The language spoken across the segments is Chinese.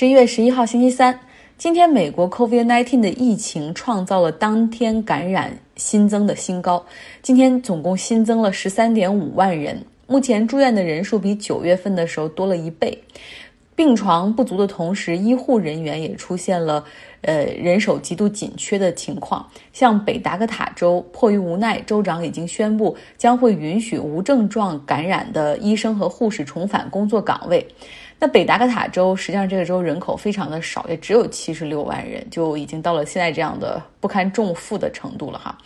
十一月十一号，星期三，今天美国 COVID-19 的疫情创造了当天感染新增的新高。今天总共新增了十三点五万人，目前住院的人数比九月份的时候多了一倍。病床不足的同时，医护人员也出现了呃人手极度紧缺的情况。像北达科塔州，迫于无奈，州长已经宣布将会允许无症状感染的医生和护士重返工作岗位。那北达科塔州实际上这个州人口非常的少，也只有七十六万人，就已经到了现在这样的不堪重负的程度了哈。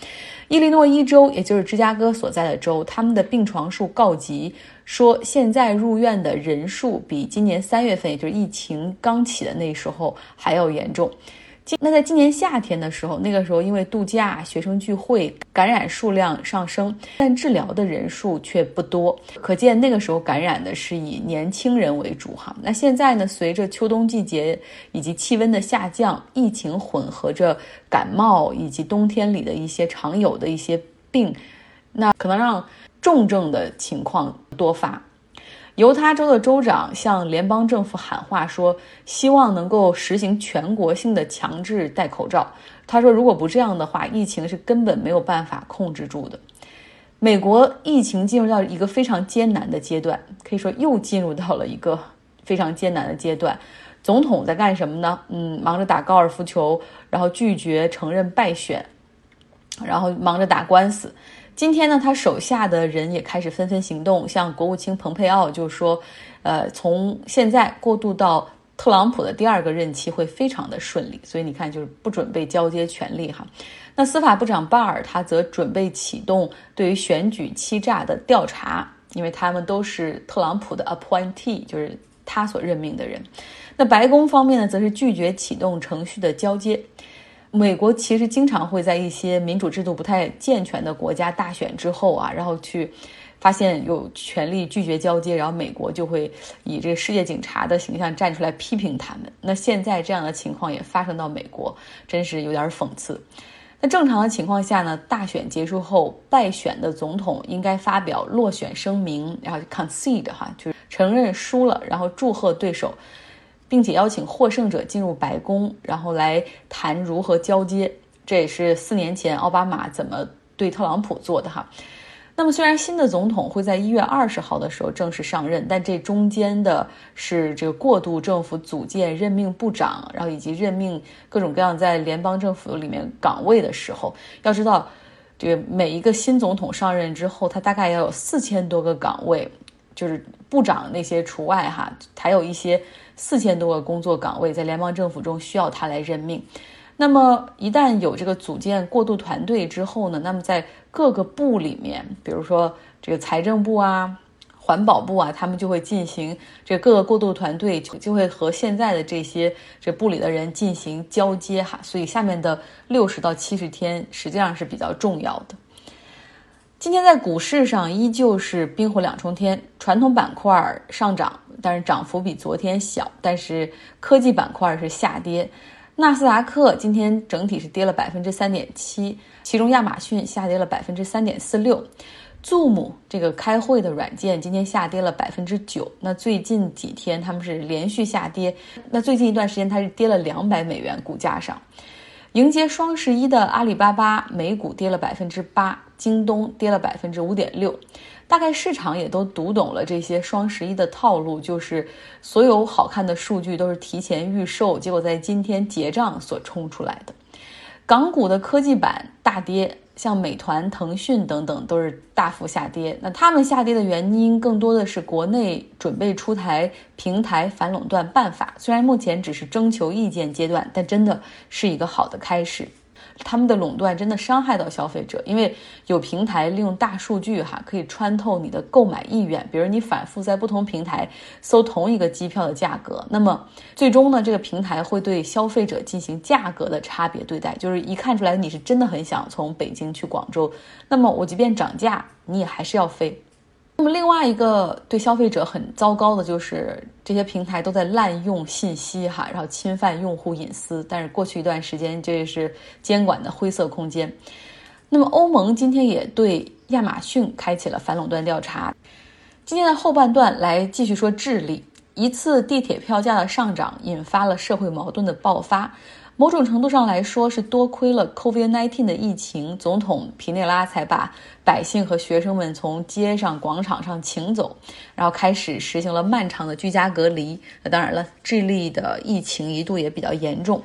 伊利诺伊州，也就是芝加哥所在的州，他们的病床数告急，说现在入院的人数比今年三月份，也就是疫情刚起的那时候还要严重。那在今年夏天的时候，那个时候因为度假、学生聚会，感染数量上升，但治疗的人数却不多，可见那个时候感染的是以年轻人为主哈。那现在呢，随着秋冬季节以及气温的下降，疫情混合着感冒以及冬天里的一些常有的一些病，那可能让重症的情况多发。犹他州的州长向联邦政府喊话说，希望能够实行全国性的强制戴口罩。他说，如果不这样的话，疫情是根本没有办法控制住的。美国疫情进入到一个非常艰难的阶段，可以说又进入到了一个非常艰难的阶段。总统在干什么呢？嗯，忙着打高尔夫球，然后拒绝承认败选，然后忙着打官司。今天呢，他手下的人也开始纷纷行动，像国务卿蓬佩奥就说，呃，从现在过渡到特朗普的第二个任期会非常的顺利，所以你看，就是不准备交接权力哈。那司法部长巴尔他则准备启动对于选举欺诈的调查，因为他们都是特朗普的 appointee，就是他所任命的人。那白宫方面呢，则是拒绝启动程序的交接。美国其实经常会在一些民主制度不太健全的国家大选之后啊，然后去发现有权力拒绝交接，然后美国就会以这个世界警察的形象站出来批评他们。那现在这样的情况也发生到美国，真是有点讽刺。那正常的情况下呢，大选结束后，败选的总统应该发表落选声明，然后 concede 哈，就是承认输了，然后祝贺对手。并且邀请获胜者进入白宫，然后来谈如何交接。这也是四年前奥巴马怎么对特朗普做的哈。那么，虽然新的总统会在一月二十号的时候正式上任，但这中间的是这个过渡政府组建、任命部长，然后以及任命各种各样在联邦政府里面岗位的时候，要知道，这个每一个新总统上任之后，他大概要有四千多个岗位。就是部长那些除外哈，还有一些四千多个工作岗位在联邦政府中需要他来任命。那么一旦有这个组建过渡团队之后呢，那么在各个部里面，比如说这个财政部啊、环保部啊，他们就会进行这各个过渡团队就会和现在的这些这部里的人进行交接哈。所以下面的六十到七十天实际上是比较重要的。今天在股市上依旧是冰火两重天，传统板块上涨，但是涨幅比昨天小；但是科技板块是下跌。纳斯达克今天整体是跌了百分之三点七，其中亚马逊下跌了百分之三点四六。Zoom 这个开会的软件今天下跌了百分之九。那最近几天他们是连续下跌，那最近一段时间它是跌了两百美元股价上。迎接双十一的阿里巴巴美股跌了百分之八，京东跌了百分之五点六，大概市场也都读懂了这些双十一的套路，就是所有好看的数据都是提前预售，结果在今天结账所冲出来的。港股的科技板大跌。像美团、腾讯等等都是大幅下跌。那他们下跌的原因更多的是国内准备出台平台反垄断办法，虽然目前只是征求意见阶段，但真的是一个好的开始。他们的垄断真的伤害到消费者，因为有平台利用大数据哈，可以穿透你的购买意愿。比如你反复在不同平台搜同一个机票的价格，那么最终呢，这个平台会对消费者进行价格的差别对待，就是一看出来你是真的很想从北京去广州，那么我即便涨价，你也还是要飞。那么另外一个对消费者很糟糕的就是这些平台都在滥用信息哈，然后侵犯用户隐私。但是过去一段时间，这是监管的灰色空间。那么欧盟今天也对亚马逊开启了反垄断调查。今天的后半段来继续说智利。一次地铁票价的上涨引发了社会矛盾的爆发。某种程度上来说，是多亏了 COVID-19 的疫情，总统皮内拉才把百姓和学生们从街上、广场上请走，然后开始实行了漫长的居家隔离。那当然了，智利的疫情一度也比较严重，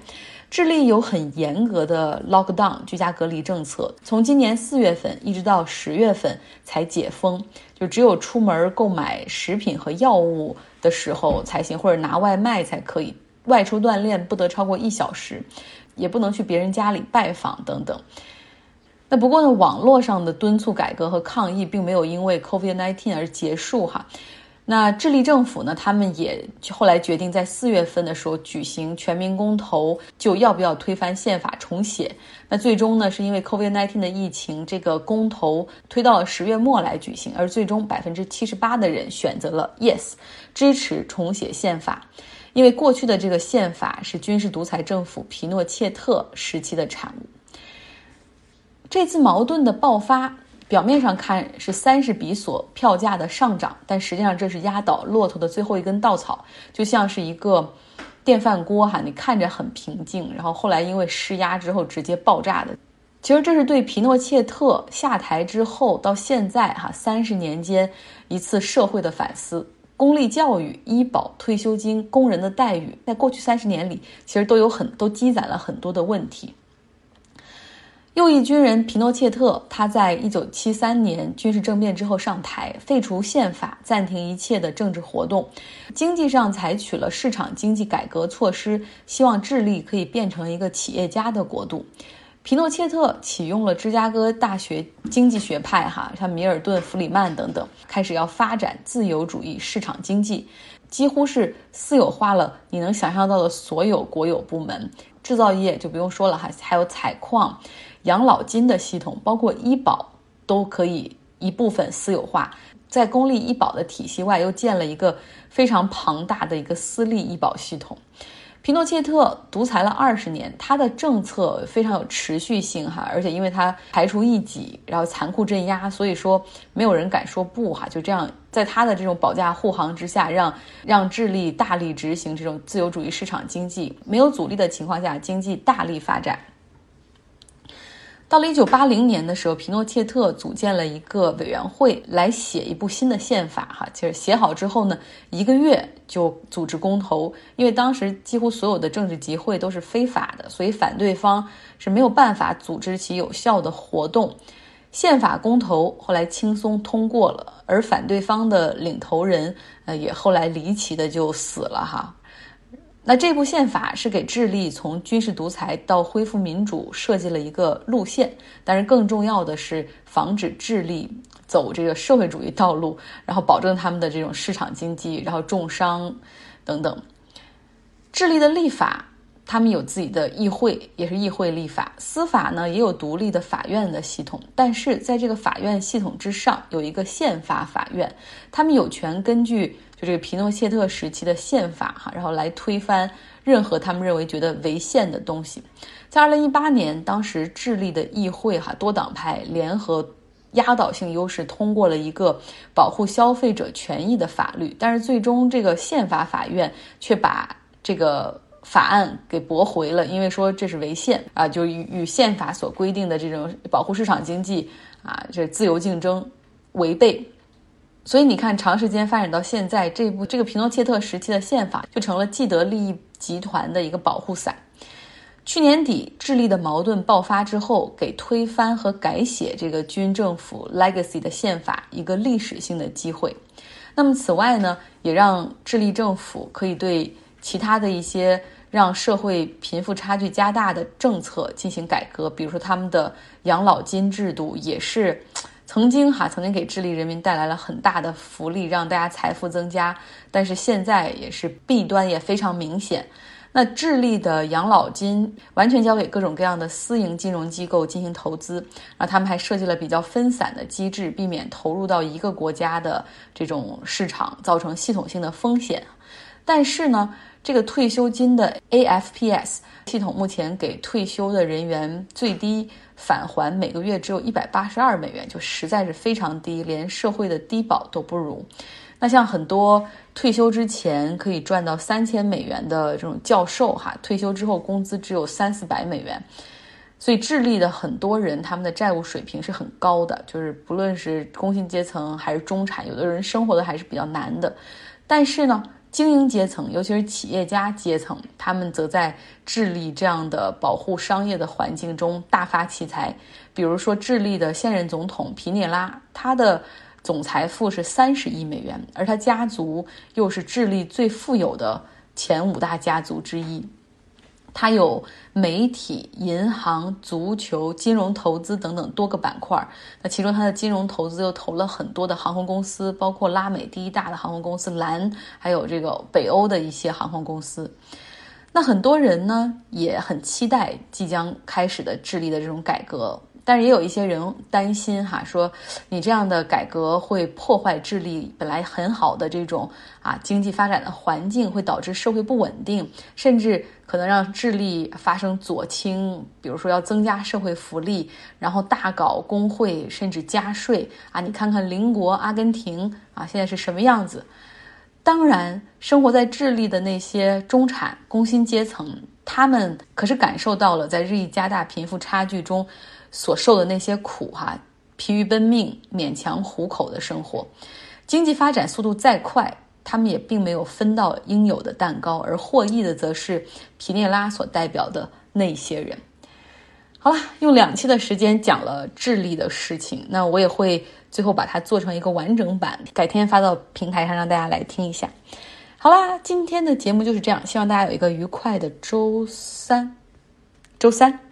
智利有很严格的 lockdown 居家隔离政策，从今年四月份一直到十月份才解封，就只有出门购买食品和药物的时候才行，或者拿外卖才可以。外出锻炼不得超过一小时，也不能去别人家里拜访等等。那不过呢，网络上的敦促改革和抗议并没有因为 COVID-19 而结束哈。那智利政府呢，他们也后来决定在四月份的时候举行全民公投，就要不要推翻宪法重写。那最终呢，是因为 COVID-19 的疫情，这个公投推到了十月末来举行，而最终百分之七十八的人选择了 yes，支持重写宪法。因为过去的这个宪法是军事独裁政府皮诺切特时期的产物。这次矛盾的爆发，表面上看是三十比索票价的上涨，但实际上这是压倒骆驼的最后一根稻草，就像是一个电饭锅哈，你看着很平静，然后后来因为施压之后直接爆炸的。其实这是对皮诺切特下台之后到现在哈三十年间一次社会的反思。公立教育、医保、退休金、工人的待遇，在过去三十年里，其实都有很都积攒了很多的问题。右翼军人皮诺切特，他在一九七三年军事政变之后上台，废除宪法，暂停一切的政治活动，经济上采取了市场经济改革措施，希望智利可以变成一个企业家的国度。皮诺切特启用了芝加哥大学经济学派，哈，像米尔顿·弗里曼等等，开始要发展自由主义市场经济，几乎是私有化了你能想象到的所有国有部门，制造业就不用说了，哈，还有采矿、养老金的系统，包括医保都可以一部分私有化，在公立医保的体系外，又建了一个非常庞大的一个私立医保系统。皮诺切特独裁了二十年，他的政策非常有持续性哈，而且因为他排除异己，然后残酷镇压，所以说没有人敢说不哈。就这样，在他的这种保驾护航之下，让让智利大力执行这种自由主义市场经济，没有阻力的情况下，经济大力发展。到了一九八零年的时候，皮诺切特组建了一个委员会来写一部新的宪法。哈，其实写好之后呢，一个月就组织公投，因为当时几乎所有的政治集会都是非法的，所以反对方是没有办法组织起有效的活动。宪法公投后来轻松通过了，而反对方的领头人，呃，也后来离奇的就死了。哈。那这部宪法是给智利从军事独裁到恢复民主设计了一个路线，但是更重要的是防止智利走这个社会主义道路，然后保证他们的这种市场经济，然后重商等等。智利的立法。他们有自己的议会，也是议会立法；司法呢，也有独立的法院的系统。但是在这个法院系统之上，有一个宪法法院，他们有权根据就这个皮诺切特时期的宪法哈，然后来推翻任何他们认为觉得违宪的东西。在二零一八年，当时智利的议会哈多党派联合压倒性优势通过了一个保护消费者权益的法律，但是最终这个宪法法院却把这个。法案给驳回了，因为说这是违宪啊，就与与宪法所规定的这种保护市场经济啊，这自由竞争违背。所以你看，长时间发展到现在，这部这个皮诺切特时期的宪法就成了既得利益集团的一个保护伞。去年底，智利的矛盾爆发之后，给推翻和改写这个军政府 legacy 的宪法一个历史性的机会。那么此外呢，也让智利政府可以对其他的一些。让社会贫富差距加大的政策进行改革，比如说他们的养老金制度也是曾经哈曾经给智利人民带来了很大的福利，让大家财富增加，但是现在也是弊端也非常明显。那智利的养老金完全交给各种各样的私营金融机构进行投资，然后他们还设计了比较分散的机制，避免投入到一个国家的这种市场造成系统性的风险。但是呢？这个退休金的 AFPS 系统目前给退休的人员最低返还每个月只有一百八十二美元，就实在是非常低，连社会的低保都不如。那像很多退休之前可以赚到三千美元的这种教授，哈，退休之后工资只有三四百美元。所以智利的很多人，他们的债务水平是很高的，就是不论是工薪阶层还是中产，有的人生活的还是比较难的。但是呢，精英阶层，尤其是企业家阶层，他们则在智利这样的保护商业的环境中大发奇财。比如说，智利的现任总统皮涅拉，他的总财富是三十亿美元，而他家族又是智利最富有的前五大家族之一。它有媒体、银行、足球、金融投资等等多个板块。那其中，它的金融投资又投了很多的航空公司，包括拉美第一大的航空公司蓝，还有这个北欧的一些航空公司。那很多人呢也很期待即将开始的智利的这种改革。但是也有一些人担心哈，说你这样的改革会破坏智利本来很好的这种啊经济发展的环境，会导致社会不稳定，甚至可能让智利发生左倾，比如说要增加社会福利，然后大搞工会，甚至加税啊！你看看邻国阿根廷啊，现在是什么样子？当然，生活在智利的那些中产工薪阶层，他们可是感受到了在日益加大贫富差距中。所受的那些苦，哈，疲于奔命、勉强糊口的生活，经济发展速度再快，他们也并没有分到应有的蛋糕，而获益的则是皮涅拉所代表的那些人。好了，用两期的时间讲了智利的事情，那我也会最后把它做成一个完整版，改天发到平台上让大家来听一下。好啦，今天的节目就是这样，希望大家有一个愉快的周三，周三。